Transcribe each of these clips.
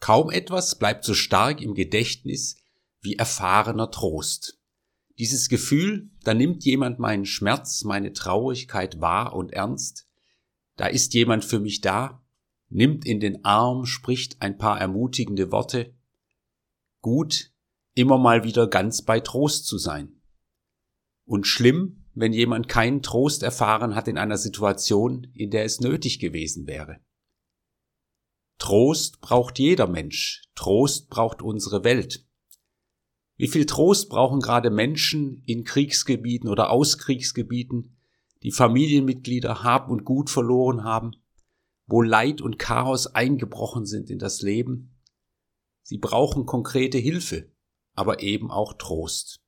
Kaum etwas bleibt so stark im Gedächtnis wie erfahrener Trost. Dieses Gefühl, da nimmt jemand meinen Schmerz, meine Traurigkeit wahr und ernst, da ist jemand für mich da, nimmt in den Arm, spricht ein paar ermutigende Worte. Gut, immer mal wieder ganz bei Trost zu sein. Und schlimm, wenn jemand keinen Trost erfahren hat in einer Situation, in der es nötig gewesen wäre. Trost braucht jeder Mensch, Trost braucht unsere Welt. Wie viel Trost brauchen gerade Menschen in Kriegsgebieten oder Auskriegsgebieten, die Familienmitglieder Hab und Gut verloren haben, wo Leid und Chaos eingebrochen sind in das Leben? Sie brauchen konkrete Hilfe, aber eben auch Trost.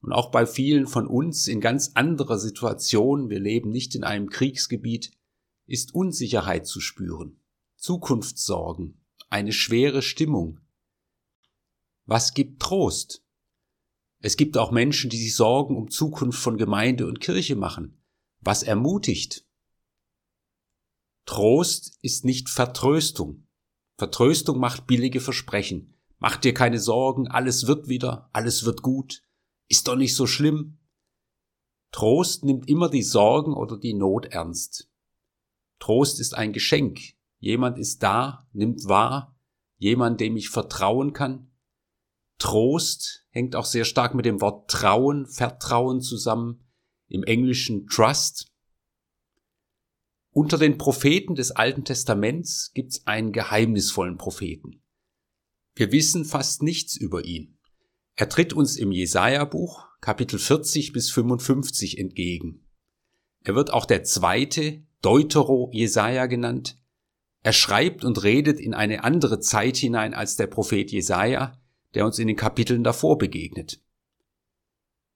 Und auch bei vielen von uns in ganz anderer Situation, wir leben nicht in einem Kriegsgebiet, ist Unsicherheit zu spüren. Zukunftssorgen, eine schwere Stimmung. Was gibt Trost? Es gibt auch Menschen, die sich Sorgen um Zukunft von Gemeinde und Kirche machen. Was ermutigt? Trost ist nicht Vertröstung. Vertröstung macht billige Versprechen. Mach dir keine Sorgen, alles wird wieder, alles wird gut. Ist doch nicht so schlimm. Trost nimmt immer die Sorgen oder die Not ernst. Trost ist ein Geschenk, Jemand ist da, nimmt wahr, jemand, dem ich vertrauen kann. Trost hängt auch sehr stark mit dem Wort Trauen, Vertrauen zusammen, im Englischen Trust. Unter den Propheten des Alten Testaments gibt's einen geheimnisvollen Propheten. Wir wissen fast nichts über ihn. Er tritt uns im Jesaja-Buch, Kapitel 40 bis 55 entgegen. Er wird auch der zweite Deutero-Jesaja genannt, er schreibt und redet in eine andere Zeit hinein als der Prophet Jesaja, der uns in den Kapiteln davor begegnet.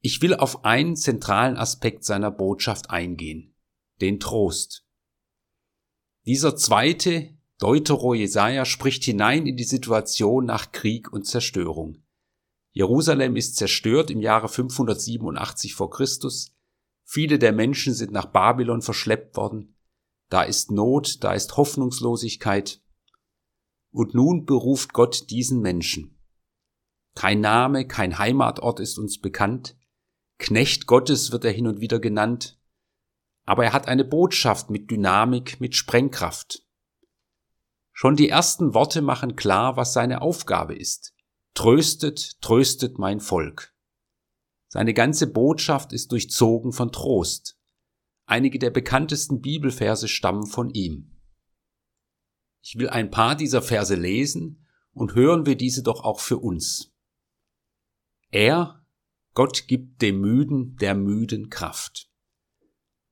Ich will auf einen zentralen Aspekt seiner Botschaft eingehen, den Trost. Dieser zweite Deutero Jesaja spricht hinein in die Situation nach Krieg und Zerstörung. Jerusalem ist zerstört im Jahre 587 vor Christus. Viele der Menschen sind nach Babylon verschleppt worden da ist Not, da ist Hoffnungslosigkeit. Und nun beruft Gott diesen Menschen. Kein Name, kein Heimatort ist uns bekannt. Knecht Gottes wird er hin und wieder genannt. Aber er hat eine Botschaft mit Dynamik, mit Sprengkraft. Schon die ersten Worte machen klar, was seine Aufgabe ist. Tröstet, tröstet mein Volk. Seine ganze Botschaft ist durchzogen von Trost. Einige der bekanntesten Bibelverse stammen von ihm. Ich will ein paar dieser Verse lesen und hören wir diese doch auch für uns. Er, Gott gibt dem Müden der Müden Kraft.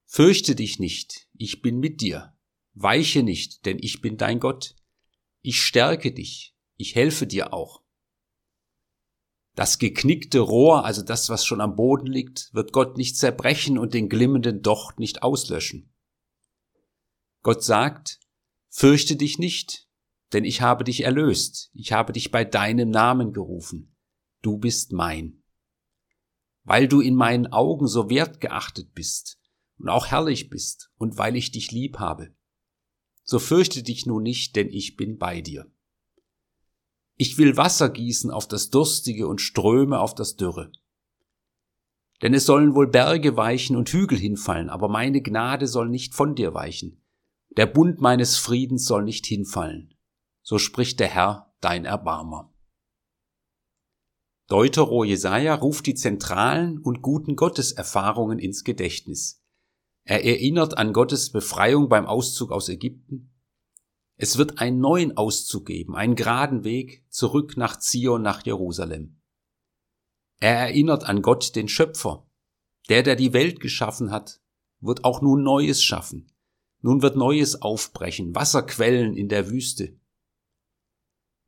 Fürchte dich nicht, ich bin mit dir. Weiche nicht, denn ich bin dein Gott. Ich stärke dich, ich helfe dir auch. Das geknickte Rohr, also das, was schon am Boden liegt, wird Gott nicht zerbrechen und den glimmenden Docht nicht auslöschen. Gott sagt, fürchte dich nicht, denn ich habe dich erlöst, ich habe dich bei deinem Namen gerufen, du bist mein. Weil du in meinen Augen so wertgeachtet bist und auch herrlich bist und weil ich dich lieb habe. So fürchte dich nun nicht, denn ich bin bei dir. Ich will Wasser gießen auf das Durstige und Ströme auf das Dürre. Denn es sollen wohl Berge weichen und Hügel hinfallen, aber meine Gnade soll nicht von dir weichen. Der Bund meines Friedens soll nicht hinfallen. So spricht der Herr, dein Erbarmer. Deutero Jesaja ruft die zentralen und guten Gotteserfahrungen ins Gedächtnis. Er erinnert an Gottes Befreiung beim Auszug aus Ägypten, es wird einen neuen Auszug geben, einen geraden Weg zurück nach Zion, nach Jerusalem. Er erinnert an Gott, den Schöpfer. Der, der die Welt geschaffen hat, wird auch nun Neues schaffen. Nun wird Neues aufbrechen, Wasserquellen in der Wüste.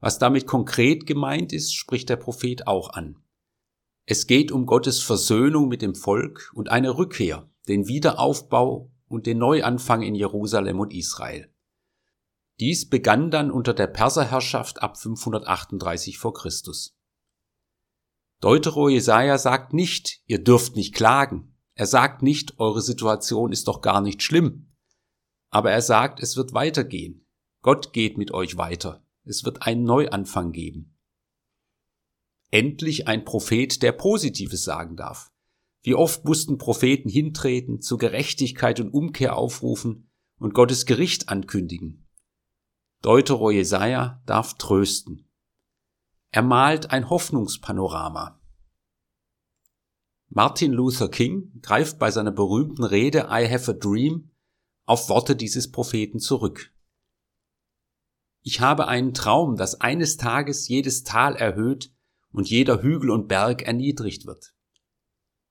Was damit konkret gemeint ist, spricht der Prophet auch an. Es geht um Gottes Versöhnung mit dem Volk und eine Rückkehr, den Wiederaufbau und den Neuanfang in Jerusalem und Israel. Dies begann dann unter der Perserherrschaft ab 538 vor Christus. Deutero Jesaja sagt nicht, ihr dürft nicht klagen. Er sagt nicht, eure Situation ist doch gar nicht schlimm. Aber er sagt, es wird weitergehen. Gott geht mit euch weiter. Es wird einen Neuanfang geben. Endlich ein Prophet, der Positives sagen darf. Wie oft mussten Propheten hintreten, zu Gerechtigkeit und Umkehr aufrufen und Gottes Gericht ankündigen. Deutero Jesaja darf trösten. Er malt ein Hoffnungspanorama. Martin Luther King greift bei seiner berühmten Rede I have a dream auf Worte dieses Propheten zurück. Ich habe einen Traum, dass eines Tages jedes Tal erhöht und jeder Hügel und Berg erniedrigt wird.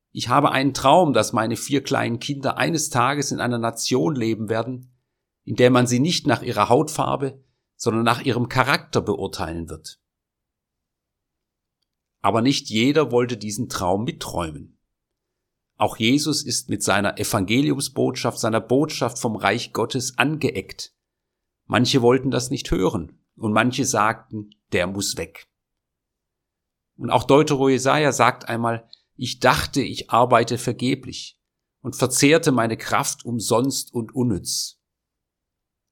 Ich habe einen Traum, dass meine vier kleinen Kinder eines Tages in einer Nation leben werden, in der man sie nicht nach ihrer Hautfarbe, sondern nach ihrem Charakter beurteilen wird. Aber nicht jeder wollte diesen Traum mitträumen. Auch Jesus ist mit seiner Evangeliumsbotschaft, seiner Botschaft vom Reich Gottes angeeckt. Manche wollten das nicht hören und manche sagten, der muss weg. Und auch Deutero Jesaja sagt einmal, ich dachte, ich arbeite vergeblich und verzehrte meine Kraft umsonst und unnütz.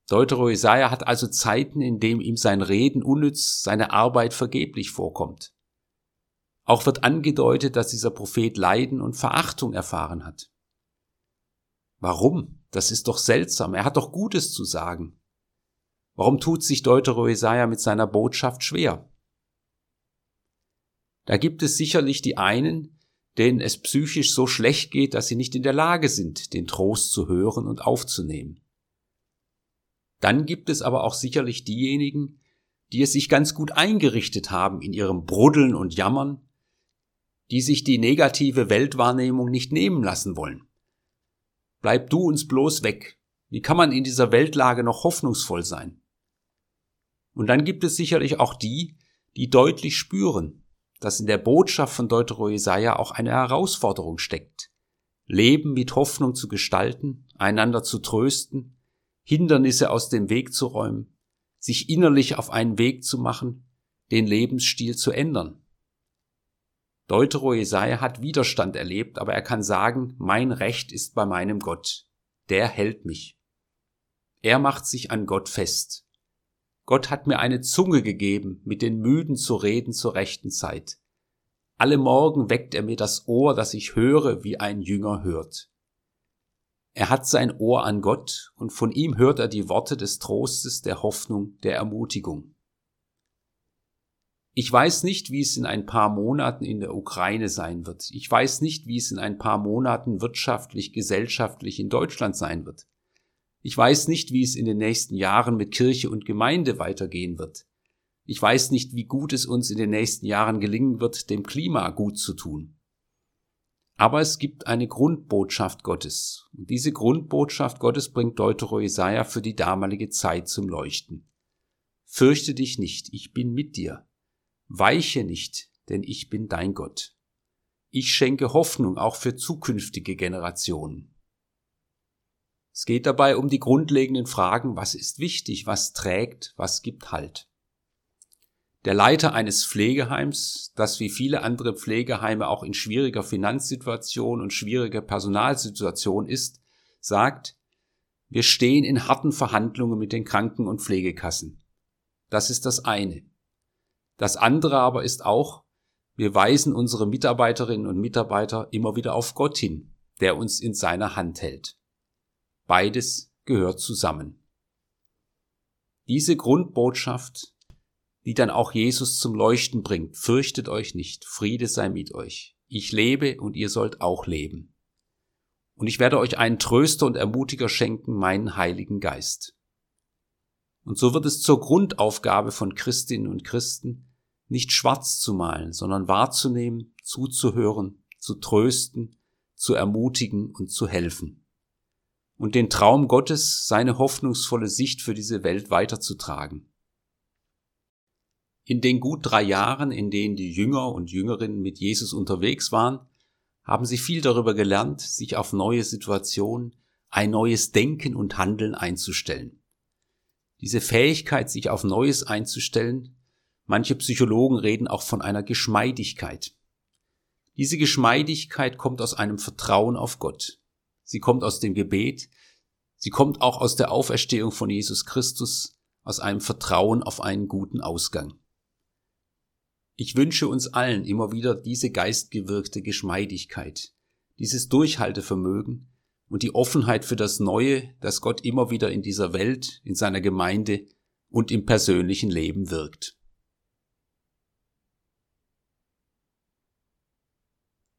Deutero Jesaja hat also Zeiten, in dem ihm sein Reden unnütz, seine Arbeit vergeblich vorkommt. Auch wird angedeutet, dass dieser Prophet Leiden und Verachtung erfahren hat. Warum? Das ist doch seltsam. Er hat doch Gutes zu sagen. Warum tut sich Deutero Jesaja mit seiner Botschaft schwer? Da gibt es sicherlich die einen, denen es psychisch so schlecht geht, dass sie nicht in der Lage sind, den Trost zu hören und aufzunehmen. Dann gibt es aber auch sicherlich diejenigen, die es sich ganz gut eingerichtet haben in ihrem Bruddeln und Jammern, die sich die negative Weltwahrnehmung nicht nehmen lassen wollen. Bleib du uns bloß weg. Wie kann man in dieser Weltlage noch hoffnungsvoll sein? Und dann gibt es sicherlich auch die, die deutlich spüren, dass in der Botschaft von Deutero Jesaja auch eine Herausforderung steckt. Leben mit Hoffnung zu gestalten, einander zu trösten, Hindernisse aus dem Weg zu räumen, sich innerlich auf einen Weg zu machen, den Lebensstil zu ändern. Deutero Jesaja hat Widerstand erlebt, aber er kann sagen, mein Recht ist bei meinem Gott. Der hält mich. Er macht sich an Gott fest. Gott hat mir eine Zunge gegeben, mit den Müden zu reden zur rechten Zeit. Alle Morgen weckt er mir das Ohr, dass ich höre, wie ein Jünger hört. Er hat sein Ohr an Gott und von ihm hört er die Worte des Trostes, der Hoffnung, der Ermutigung. Ich weiß nicht, wie es in ein paar Monaten in der Ukraine sein wird. Ich weiß nicht, wie es in ein paar Monaten wirtschaftlich, gesellschaftlich in Deutschland sein wird. Ich weiß nicht, wie es in den nächsten Jahren mit Kirche und Gemeinde weitergehen wird. Ich weiß nicht, wie gut es uns in den nächsten Jahren gelingen wird, dem Klima gut zu tun. Aber es gibt eine Grundbotschaft Gottes. Und diese Grundbotschaft Gottes bringt Deutero Jesaja für die damalige Zeit zum Leuchten. Fürchte dich nicht, ich bin mit dir. Weiche nicht, denn ich bin dein Gott. Ich schenke Hoffnung auch für zukünftige Generationen. Es geht dabei um die grundlegenden Fragen, was ist wichtig, was trägt, was gibt Halt. Der Leiter eines Pflegeheims, das wie viele andere Pflegeheime auch in schwieriger Finanzsituation und schwieriger Personalsituation ist, sagt, wir stehen in harten Verhandlungen mit den Kranken- und Pflegekassen. Das ist das eine. Das andere aber ist auch, wir weisen unsere Mitarbeiterinnen und Mitarbeiter immer wieder auf Gott hin, der uns in seiner Hand hält. Beides gehört zusammen. Diese Grundbotschaft die dann auch Jesus zum Leuchten bringt. Fürchtet euch nicht, Friede sei mit euch. Ich lebe und ihr sollt auch leben. Und ich werde euch einen Tröster und Ermutiger schenken, meinen Heiligen Geist. Und so wird es zur Grundaufgabe von Christinnen und Christen, nicht schwarz zu malen, sondern wahrzunehmen, zuzuhören, zu trösten, zu ermutigen und zu helfen. Und den Traum Gottes, seine hoffnungsvolle Sicht für diese Welt weiterzutragen. In den gut drei Jahren, in denen die Jünger und Jüngerinnen mit Jesus unterwegs waren, haben sie viel darüber gelernt, sich auf neue Situationen, ein neues Denken und Handeln einzustellen. Diese Fähigkeit, sich auf Neues einzustellen, manche Psychologen reden auch von einer Geschmeidigkeit. Diese Geschmeidigkeit kommt aus einem Vertrauen auf Gott. Sie kommt aus dem Gebet, sie kommt auch aus der Auferstehung von Jesus Christus, aus einem Vertrauen auf einen guten Ausgang. Ich wünsche uns allen immer wieder diese geistgewirkte Geschmeidigkeit, dieses Durchhaltevermögen und die Offenheit für das Neue, das Gott immer wieder in dieser Welt, in seiner Gemeinde und im persönlichen Leben wirkt.